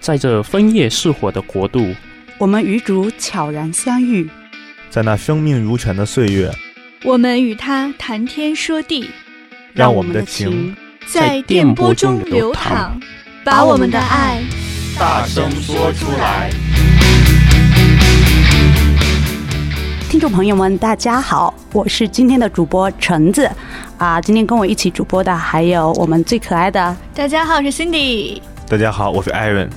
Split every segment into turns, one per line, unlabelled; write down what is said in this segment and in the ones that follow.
在这枫叶似火的国度，
我们与主悄然相遇，
在那生命如泉的岁月，
我们与他谈天说地，
让我们的情
在电波中流淌，把我们的爱
大声说出来。
听众朋友们，大家好，我是今天的主播橙子啊。今天跟我一起主播的还有我们最可爱的，
大家好，我是 Cindy。
大家好，我是 Aaron。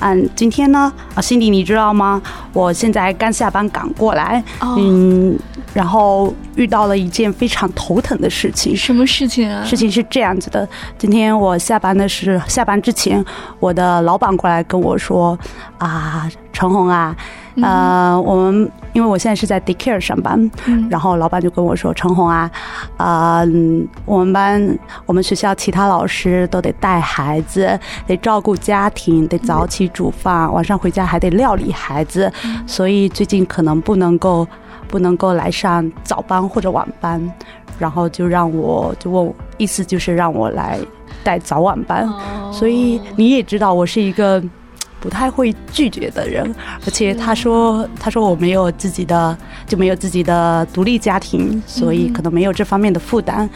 嗯，今天呢，啊，Cindy，你知道吗？我现在刚下班赶过来，oh. 嗯，然后遇到了一件非常头疼的事情。
什么事情啊？
事情是这样子的，今天我下班的是下班之前，我的老板过来跟我说，啊，陈红啊。呃，我们因为我现在是在 daycare 上班，嗯，然后老板就跟我说：“陈红啊，啊、呃，我们班我们学校其他老师都得带孩子，得照顾家庭，得早起煮饭，晚上回家还得料理孩子，所以最近可能不能够不能够来上早班或者晚班，然后就让我就问，意思就是让我来带早晚班，所以你也知道我是一个。”不太会拒绝的人，而且他说，他说我没有自己的，就没有自己的独立家庭，所以可能没有这方面的负担，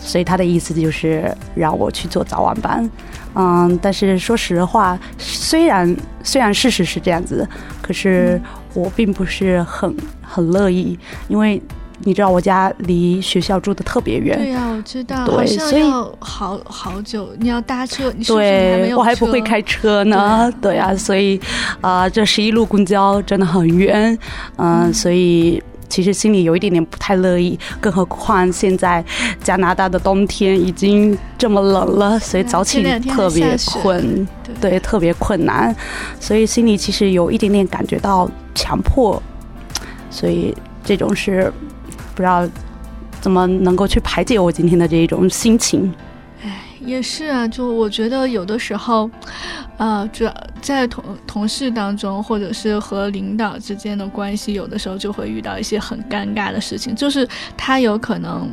所以他的意思就是让我去做早晚班。嗯，但是说实话，虽然虽然事实是这样子，可是我并不是很很乐意，因为。你知道我家离学校住的特别远。
对呀、啊，我知道。
对，所以
好好久，你要搭车。你
对，
还
我还不会开车呢。对呀、啊，所以啊、呃，这十一路公交真的很远。呃、嗯，所以其实心里有一点点不太乐意。更何况现在加拿大的冬天已经这么冷了，所以早起特别困。对，对，特别困难。所以心里其实有一点点感觉到强迫。所以这种是。不知道怎么能够去排解我今天的这一种心情。
哎，也是啊，就我觉得有的时候，呃，主要在同同事当中，或者是和领导之间的关系，有的时候就会遇到一些很尴尬的事情，就是他有可能。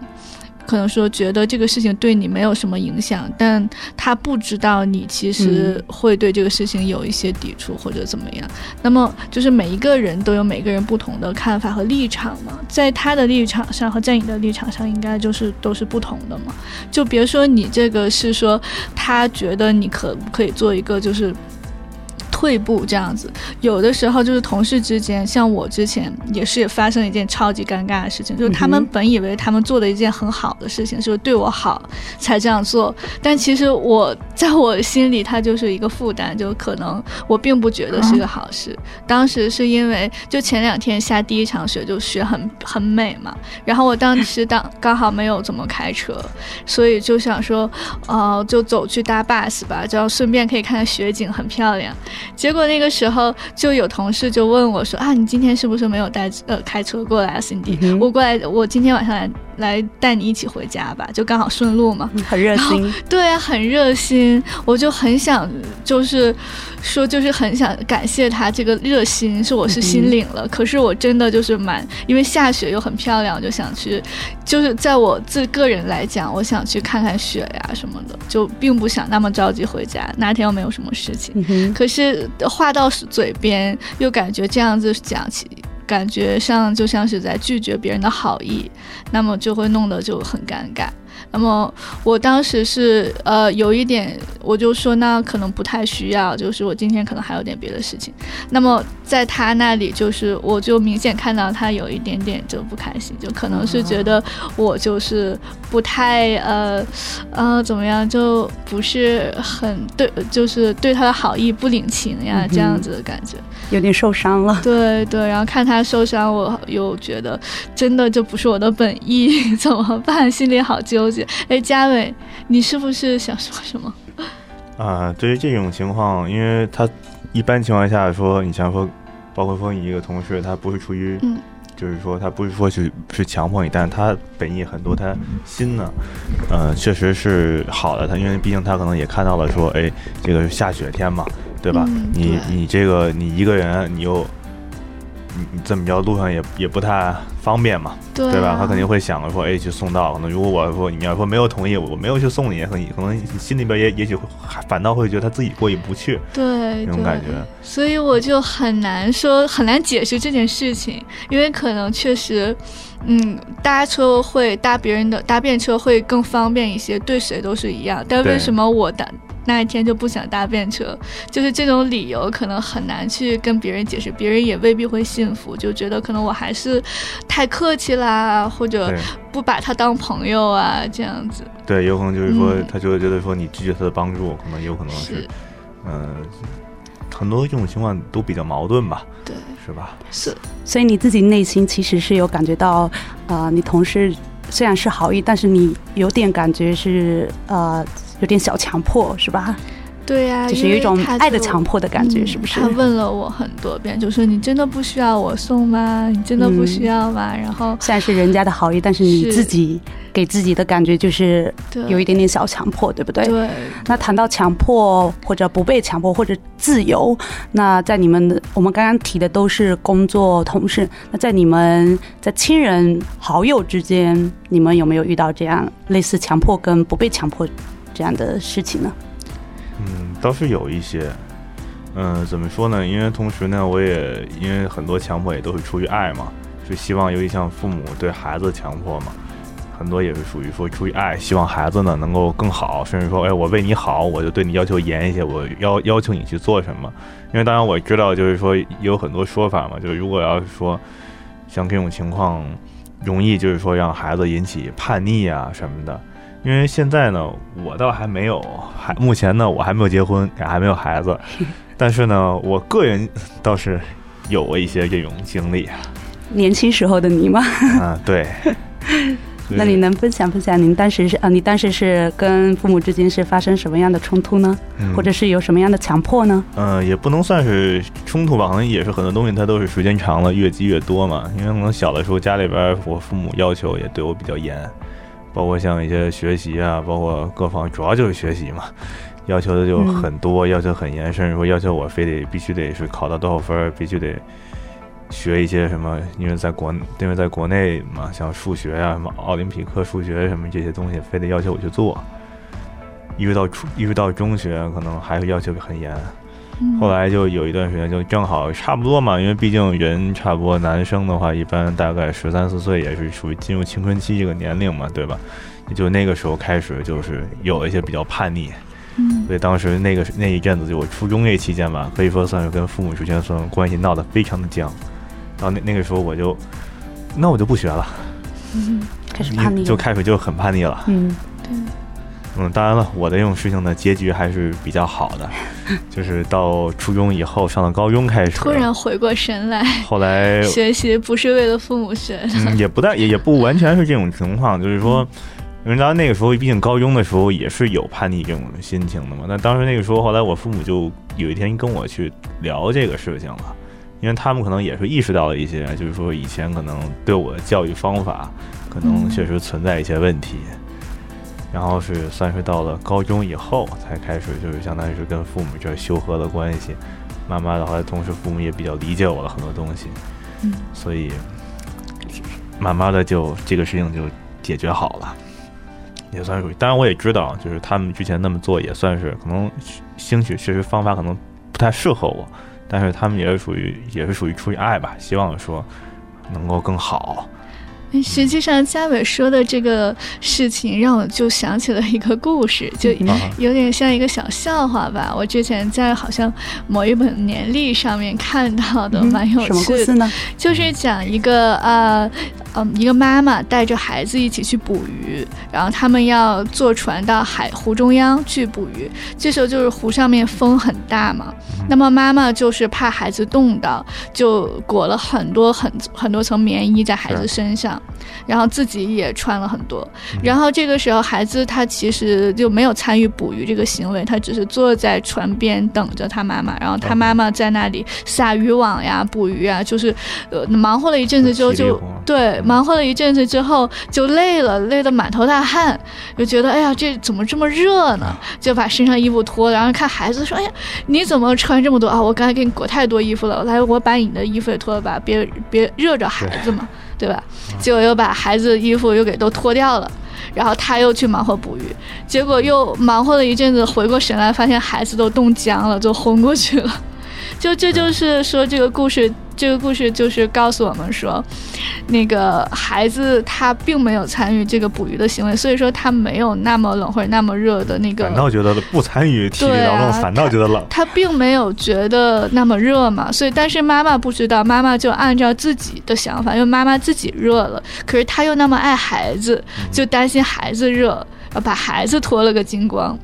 可能说觉得这个事情对你没有什么影响，但他不知道你其实会对这个事情有一些抵触或者怎么样。那么就是每一个人都有每个人不同的看法和立场嘛，在他的立场上和在你的立场上应该就是都是不同的嘛。就别说你这个是说他觉得你可不可以做一个就是。退步这样子，有的时候就是同事之间，像我之前也是也发生一件超级尴尬的事情，就是他们本以为他们做的一件很好的事情，就是对我好才这样做，但其实我在我心里，他就是一个负担，就可能我并不觉得是个好事。当时是因为就前两天下第一场雪，就雪很很美嘛，然后我当时当刚好没有怎么开车，所以就想说，呃，就走去搭 bus 吧，这样顺便可以看看雪景，很漂亮。结果那个时候就有同事就问我说：“啊，你今天是不是没有带呃开车过来啊，Cindy？、嗯、我过来，我今天晚上来来带你一起回家吧，就刚好顺路嘛。”
很热心，
对啊，很热心，我就很想就是说就是很想感谢他这个热心，是我是心领了、嗯。可是我真的就是蛮因为下雪又很漂亮，就想去，就是在我自个人来讲，我想去看看雪呀什么的，就并不想那么着急回家。那天又没有什么事情，嗯、可是。话到嘴边，又感觉这样子讲起，感觉上就像是在拒绝别人的好意，那么就会弄得就很尴尬。那么我当时是呃有一点，我就说那可能不太需要，就是我今天可能还有点别的事情。那么在他那里，就是我就明显看到他有一点点就不开心，就可能是觉得我就是不太呃呃怎么样，就不是很对，就是对他的好意不领情呀，这样子的感觉，
有点受伤了。
对对，然后看他受伤，我又觉得真的就不是我的本意，怎么办？心里好纠结。哎，嘉伟，你是不是想说什么？
啊，对于这种情况，因为他一般情况下说，你像说，包括说你一个同事，他不是出于，嗯，就是说他不是说是是强迫你，但是他本意很多，他心呢，呃，确实是好的。他因为毕竟他可能也看到了说，哎，这个是下雪天嘛，对吧？嗯、你你这个你一个人，你又。你这么着路上也也不太方便嘛，
对，啊、
对吧？他肯定会想着说，哎，去送到。可能如果我说你要说没有同意，我没有去送你，可能可能心里边也也许反倒会觉得他自己过意不去，
对，
那种感觉。
所以我就很难说，很难解释这件事情，因为可能确实，嗯，搭车会搭别人的搭便车会更方便一些，对谁都是一样。但为什么我搭？那一天就不想搭便车，就是这种理由可能很难去跟别人解释，别人也未必会信服，就觉得可能我还是太客气啦，或者不把他当朋友啊，这样子。
对，有可能就是说，他就会觉得说你拒绝他的帮助，可能有可能是，嗯、呃，很多这种情况都比较矛盾吧，
对，
是吧？
是，
所以你自己内心其实是有感觉到，啊、呃，你同事虽然是好意，但是你有点感觉是，呃。有点小强迫是吧？
对呀、啊，
就是有一种爱的强迫的感觉，是不是？
他问了我很多遍，就说你真的不需要我送吗？你真的不需要吗？嗯、然后
虽然是人家的好意，但是你自己给自己的感觉就是有一点点小强迫，对，对不对？
对。
那谈到强迫或者不被强迫或者自由，那在你们的我们刚刚提的都是工作同事，那在你们在亲人好友之间，你们有没有遇到这样类似强迫跟不被强迫这样的事情呢？
嗯，倒是有一些，嗯，怎么说呢？因为同时呢，我也因为很多强迫也都是出于爱嘛，就希望有一像父母对孩子强迫嘛，很多也是属于说出于爱，希望孩子呢能够更好，甚至说，哎，我为你好，我就对你要求严一些，我要要求你去做什么。因为当然我知道，就是说有很多说法嘛，就是如果要是说像这种情况，容易就是说让孩子引起叛逆啊什么的。因为现在呢，我倒还没有，还目前呢，我还没有结婚，也还没有孩子，但是呢，我个人倒是有过一些这种经历。
年轻时候的你吗？
啊，对。
那你能分享分享您当时是啊？你当时是跟父母之间是发生什么样的冲突呢？嗯、或者是有什么样的强迫呢？
嗯、呃，也不能算是冲突吧，可能也是很多东西，它都是时间长了越积越多嘛。因为可能小的时候家里边我父母要求也对我比较严。包括像一些学习啊，包括各方，主要就是学习嘛，要求的就很多，嗯、要求很严，甚至说要求我非得必须得是考到多少分，必须得学一些什么，因为在国因为在国内嘛，像数学啊，什么奥林匹克数学什么这些东西，非得要求我去做。一直到初，一直到中学，可能还是要求很严。后来就有一段时间，就正好差不多嘛，因为毕竟人差不多，男生的话一般大概十三四岁也是属于进入青春期这个年龄嘛，对吧？也就那个时候开始就是有一些比较叛逆，嗯，所以当时那个那一阵子就我初中那期间吧，可以说算是跟父母之间算关系闹得非常的僵。然后那那个时候我就，那我就不学了，
嗯，开始叛逆，
就开始就很叛逆了，
嗯，对。
嗯，当然了，我的这种事情的结局还是比较好的，就是到初中以后上了高中开始，
突然回过神来，
后来
学习不是为了父母学的，
嗯，也不但也也不完全是这种情况，就是说，因为当时那个时候，毕竟高中的时候也是有叛逆这种心情的嘛。那当时那个时候，后来我父母就有一天跟我去聊这个事情了，因为他们可能也是意识到了一些，就是说以前可能对我的教育方法可能确实存在一些问题。嗯然后是算是到了高中以后才开始，就是相当于是跟父母这修和的关系，慢慢的话，同时父母也比较理解我了很多东西，嗯，所以慢慢的就这个事情就解决好了，也算是。当然我也知道，就是他们之前那么做也算是可能兴许确实方法可能不太适合我，但是他们也是属于也是属于出于爱吧，希望说能够更好。
实际上，嘉伟说的这个事情让我就想起了一个故事，就有点像一个小笑话吧。我之前在好像某一本年历上面看到的，蛮有趣的。什么故事呢？就是讲一个呃。嗯，一个妈妈带着孩子一起去捕鱼，然后他们要坐船到海湖中央去捕鱼。这时候就是湖上面风很大嘛，那么妈妈就是怕孩子冻到，就裹了很多很很多层棉衣在孩子身上，然后自己也穿了很多。然后这个时候孩子他其实就没有参与捕鱼这个行为，他只是坐在船边等着他妈妈，然后他妈妈在那里撒渔网呀、捕鱼啊，就是呃忙活了一阵子之后就对。忙活了一阵子之后就累了，累得满头大汗，就觉得哎呀，这怎么这么热呢？就把身上衣服脱了，然后看孩子说：“哎呀，你怎么穿这么多啊？我刚才给你裹太多衣服了，来，我把你的衣服也脱了吧，别别热着孩子嘛，对，对吧？”结果又把孩子的衣服又给都脱掉了，然后他又去忙活捕鱼，结果又忙活了一阵子，回过神来发现孩子都冻僵了，就昏过去了。就这就是说这个故事。这个故事就是告诉我们说，那个孩子他并没有参与这个捕鱼的行为，所以说他没有那么冷或者那么热的那个。
反倒觉得不参与体育劳动，反倒觉得冷。
他并没有觉得那么热嘛，所以但是妈妈不知道，妈妈就按照自己的想法，因为妈妈自己热了，可是他又那么爱孩子，就担心孩子热，把孩子脱了个精光。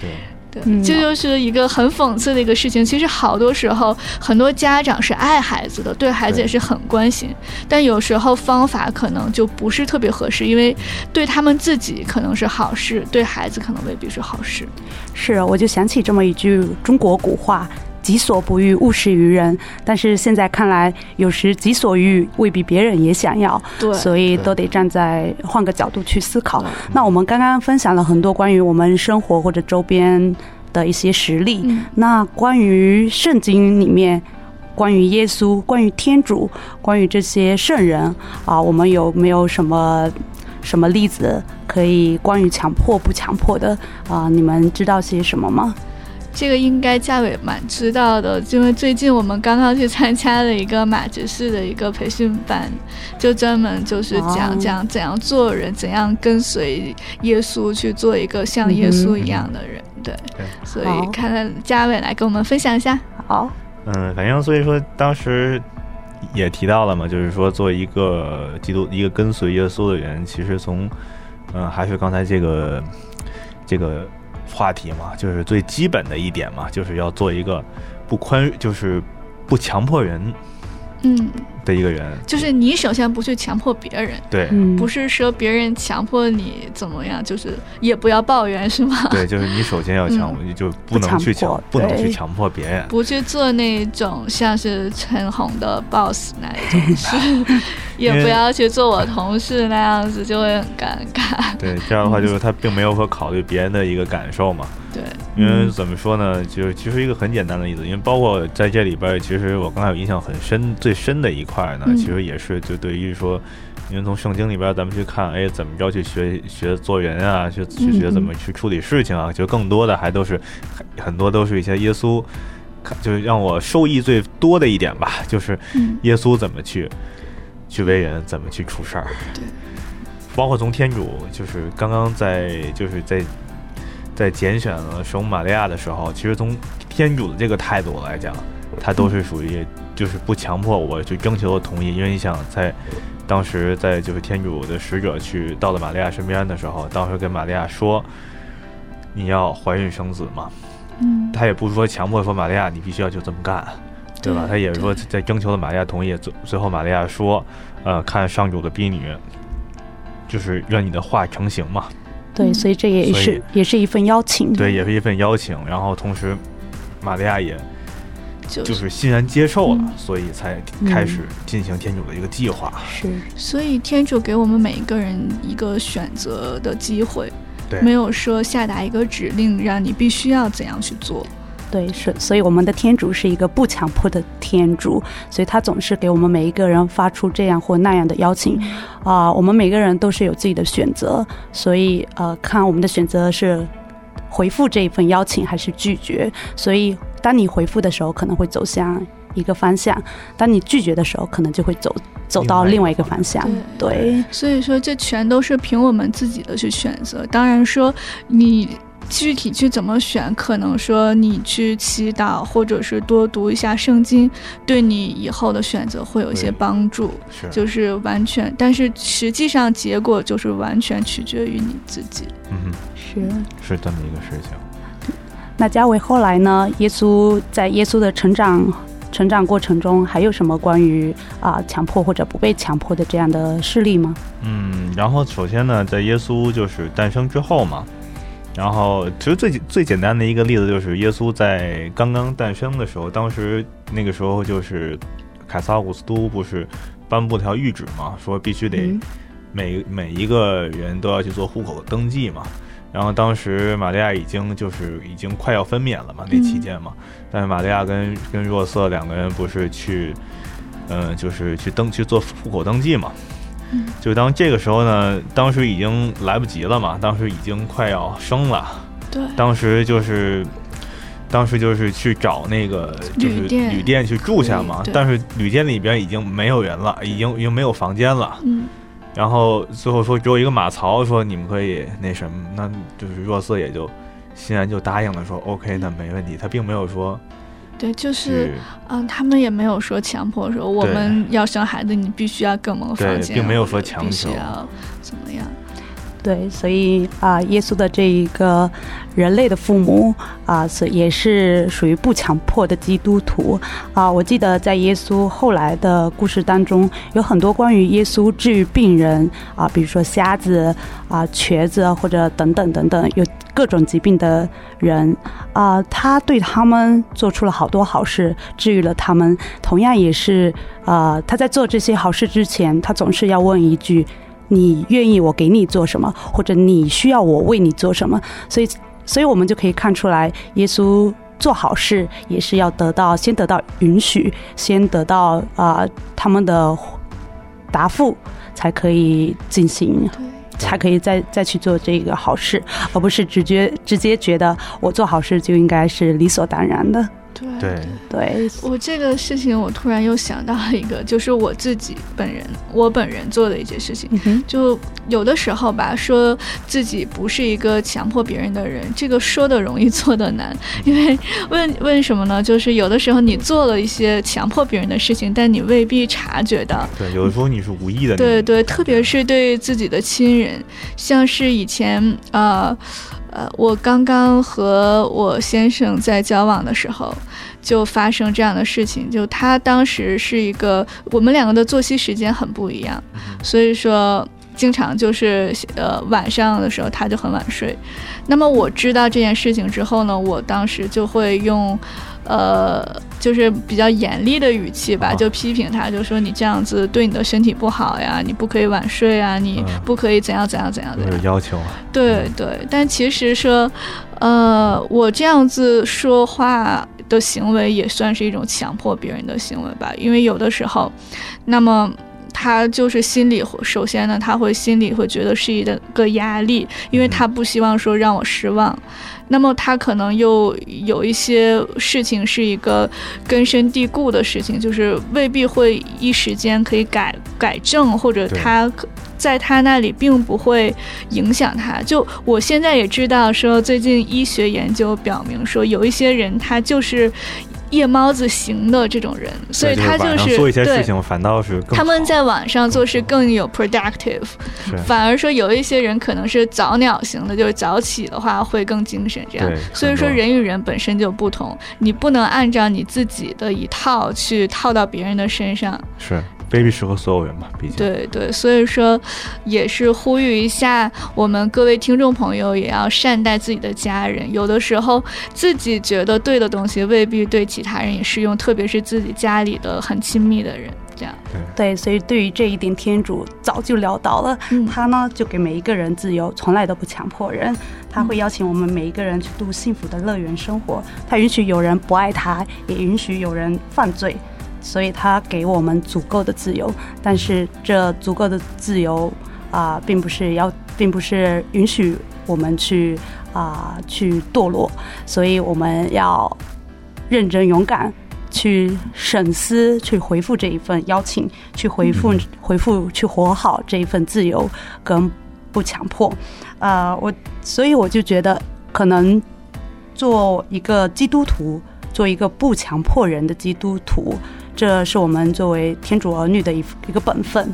对。
对，这就是一个很讽刺的一个事情。其实好多时候，很多家长是爱孩子的，对孩子也是很关心，但有时候方法可能就不是特别合适，因为对他们自己可能是好事，对孩子可能未必是好事。
是，我就想起这么一句中国古话。己所不欲，勿施于人。但是现在看来，有时己所欲未必别人也想要，
对，
所以都得站在换个角度去思考。那我们刚刚分享了很多关于我们生活或者周边的一些实例。
嗯、
那关于圣经里面，关于耶稣，关于天主，关于这些圣人啊，我们有没有什么什么例子可以关于强迫不强迫的啊？你们知道些什么吗？
这个应该嘉伟蛮知道的，因为最近我们刚刚去参加了一个马执事的一个培训班，就专门就是讲讲怎样做人，怎样跟随耶稣去做一个像耶稣一样的人。对，所以看看嘉伟来跟我们分享一下。
好，
嗯，反正所以说当时也提到了嘛，就是说做一个基督一个跟随耶稣的人，其实从嗯还是刚才这个这个。话题嘛，就是最基本的一点嘛，就是要做一个不宽，就是不强迫人，
嗯，
的一个人，
就是你首先不去强迫别人，
对，
不是说别人强迫你怎么样，就是也不要抱怨，是吗？
对，就是你首先要强，嗯、就不能去强，不，不能去强迫别人，
不去做那种像是陈红的 boss 那一种事，也不要去做我同事那样子，就会很尴尬。
对，这样的话 就是他并没有说考虑别人的一个感受嘛。
对，
因为怎么说呢，就是其实一个很简单的例子，因为包括在这里边，其实我刚才有印象很深、最深的一块呢，其实也是就对于说，因为从圣经里边咱们去看，哎，怎么着去学学做人啊，去去学怎么去处理事情啊，就更多的还都是很多都是一些耶稣，就是让我受益最多的一点吧，就是耶稣怎么去去为人，怎么去处事儿。
对，
包括从天主，就是刚刚在就是在。在拣选了圣母玛利亚的时候，其实从天主的这个态度来讲，他都是属于就是不强迫我去征求同意，因为你想在当时在就是天主的使者去到了玛利亚身边的时候，当时跟玛利亚说你要怀孕生子嘛，
嗯，
他也不是说强迫说玛利亚你必须要就这么干，对吧？他也是说在征求了玛利亚同意，最最后玛利亚说，呃，看上主的婢女，就是让你的话成型嘛。
对，所以这也是也是一份邀请。
对，也是一份邀请。然后同时，玛利亚也就是欣然接受了，
嗯、
所以才开始进行天主的一个计划。
是，
所以天主给我们每一个人一个选择的机会，
对，
没有说下达一个指令让你必须要怎样去做。
对，是，所以我们的天主是一个不强迫的天主，所以他总是给我们每一个人发出这样或那样的邀请，啊、呃，我们每个人都是有自己的选择，所以呃，看我们的选择是回复这一份邀请还是拒绝。所以当你回复的时候，可能会走向一个方向；当你拒绝的时候，可能就会走走到另外一个方向。对，对，
所以说这全都是凭我们自己的去选择。当然说你。具体去怎么选，可能说你去祈祷，或者是多读一下圣经，对你以后的选择会有一些帮助。
是，
就是完全，但是实际上结果就是完全取决于你自己。
嗯哼，
是
是这么一个事情。
那嘉伟后来呢？耶稣在耶稣的成长成长过程中，还有什么关于啊、呃、强迫或者不被强迫的这样的事例吗？
嗯，然后首先呢，在耶稣就是诞生之后嘛。然后，其实最最简单的一个例子就是耶稣在刚刚诞生的时候，当时那个时候就是凯撒奥古斯都不是颁布条谕旨嘛，说必须得每每一个人都要去做户口登记嘛。然后当时玛利亚已经就是已经快要分娩了嘛，那期间嘛，但是玛利亚跟跟若瑟两个人不是去，嗯，就是去登去做户口登记嘛。就当这个时候呢，当时已经来不及了嘛，当时已经快要生了。
对。
当时就是。当时就是去找那个就是旅店去住下嘛，但是旅店里边已经没有人了，已经已经没有房间了。
嗯，
然后最后说只有一个马槽，说你们可以那什么，那就是若瑟也就欣然就答应了，说 OK，那没问题。他并没有说，
对，就是嗯，他们也没有说强迫说我们要生孩子，你必须要跟我们房间，
并没有说强求
要怎么样。
对，所以啊、呃，耶稣的这一个人类的父母啊，是、呃、也是属于不强迫的基督徒啊、呃。我记得在耶稣后来的故事当中，有很多关于耶稣治愈病人啊、呃，比如说瞎子啊、呃、瘸子或者等等等等，有各种疾病的人啊、他对他们做出了好多好事，治愈了他们。同样也是啊、他在做这些好事之前，他总是要问一句。你愿意我给你做什么，或者你需要我为你做什么？所以，所以我们就可以看出来，耶稣做好事也是要得到先得到允许，先得到啊、他们的答复，才可以进行，才可以再再去做这个好事，而不是直接直接觉得我做好事就应该是理所当然的。
对
对，对，
我这个事情，我突然又想到了一个，就是我自己本人，我本人做的一件事情，
嗯、
就有的时候吧，说自己不是一个强迫别人的人，这个说的容易，做的难，因为问为什么呢？就是有的时候你做了一些强迫别人的事情，但你未必察觉到。
对，有的时候你是无意的。
对对，特别是对自己的亲人，像是以前啊。呃呃，我刚刚和我先生在交往的时候，就发生这样的事情。就他当时是一个，我们两个的作息时间很不一样，所以说经常就是呃晚上的时候他就很晚睡。那么我知道这件事情之后呢，我当时就会用。呃，就是比较严厉的语气吧，就批评他，就说你这样子对你的身体不好呀，你不可以晚睡啊，你不可以怎样怎样怎样。的
要求
啊。对对，但其实说，呃，我这样子说话的行为也算是一种强迫别人的行为吧，因为有的时候，那么他就是心里首先呢，他会心里会觉得是一个压力，因为他不希望说让我失望。那么他可能又有一些事情是一个根深蒂固的事情，就是未必会一时间可以改改正，或者他在他那里并不会影响他。就我现在也知道，说最近医学研究表明说，有一些人他就是。夜猫子型的这种人，所以他就是，
就是做一些事情反倒是
他们在晚上做事更有 productive，反而说有一些人可能是早鸟型的，就是早起的话会更精神这样。所以说人与人本身就不同，你不能按照你自己的一套去套到别人的身上。
是。Baby 适合所有人嘛？毕竟
对对，所以说也是呼吁一下我们各位听众朋友，也要善待自己的家人。有的时候自己觉得对的东西，未必对其他人也适用，特别是自己家里的很亲密的人。这样
对，所以对于这一点，天主早就料到了。嗯，他呢就给每一个人自由，从来都不强迫人。他会邀请我们每一个人去度幸福的乐园生活。他允许有人不爱他，也允许有人犯罪。所以他给我们足够的自由，但是这足够的自由啊、呃，并不是要，并不是允许我们去啊、呃、去堕落，所以我们要认真勇敢去审思，去回复这一份邀请，去回复回复去活好这一份自由跟不强迫。啊、呃，我所以我就觉得，可能做一个基督徒，做一个不强迫人的基督徒。这是我们作为天主儿女的一一个本分，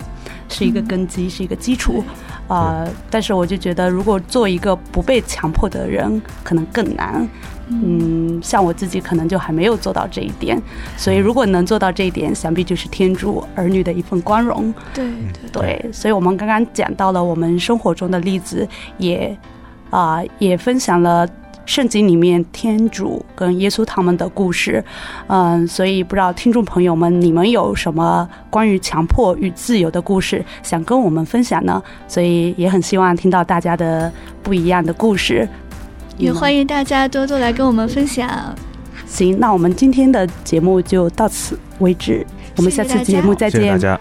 是一个根基，嗯、是一个基础，啊、呃！但是我就觉得，如果做一个不被强迫的人，可能更难。嗯，像我自己可能就还没有做到这一点，所以如果能做到这一点，想必就是天主儿女的一份光荣。
对
对对，所以我们刚刚讲到了我们生活中的例子，也啊、呃、也分享了。圣经里面天主跟耶稣他们的故事。嗯，所以不知道听众朋友们，你们有什么关于强迫与自由的故事想跟我们分享呢？所以也很希望听到大家的不一样的故事，
也欢迎大家多多来跟我们分享。
行，那我们今天的节目就到此为止，我们下次节目再见。
谢谢大家。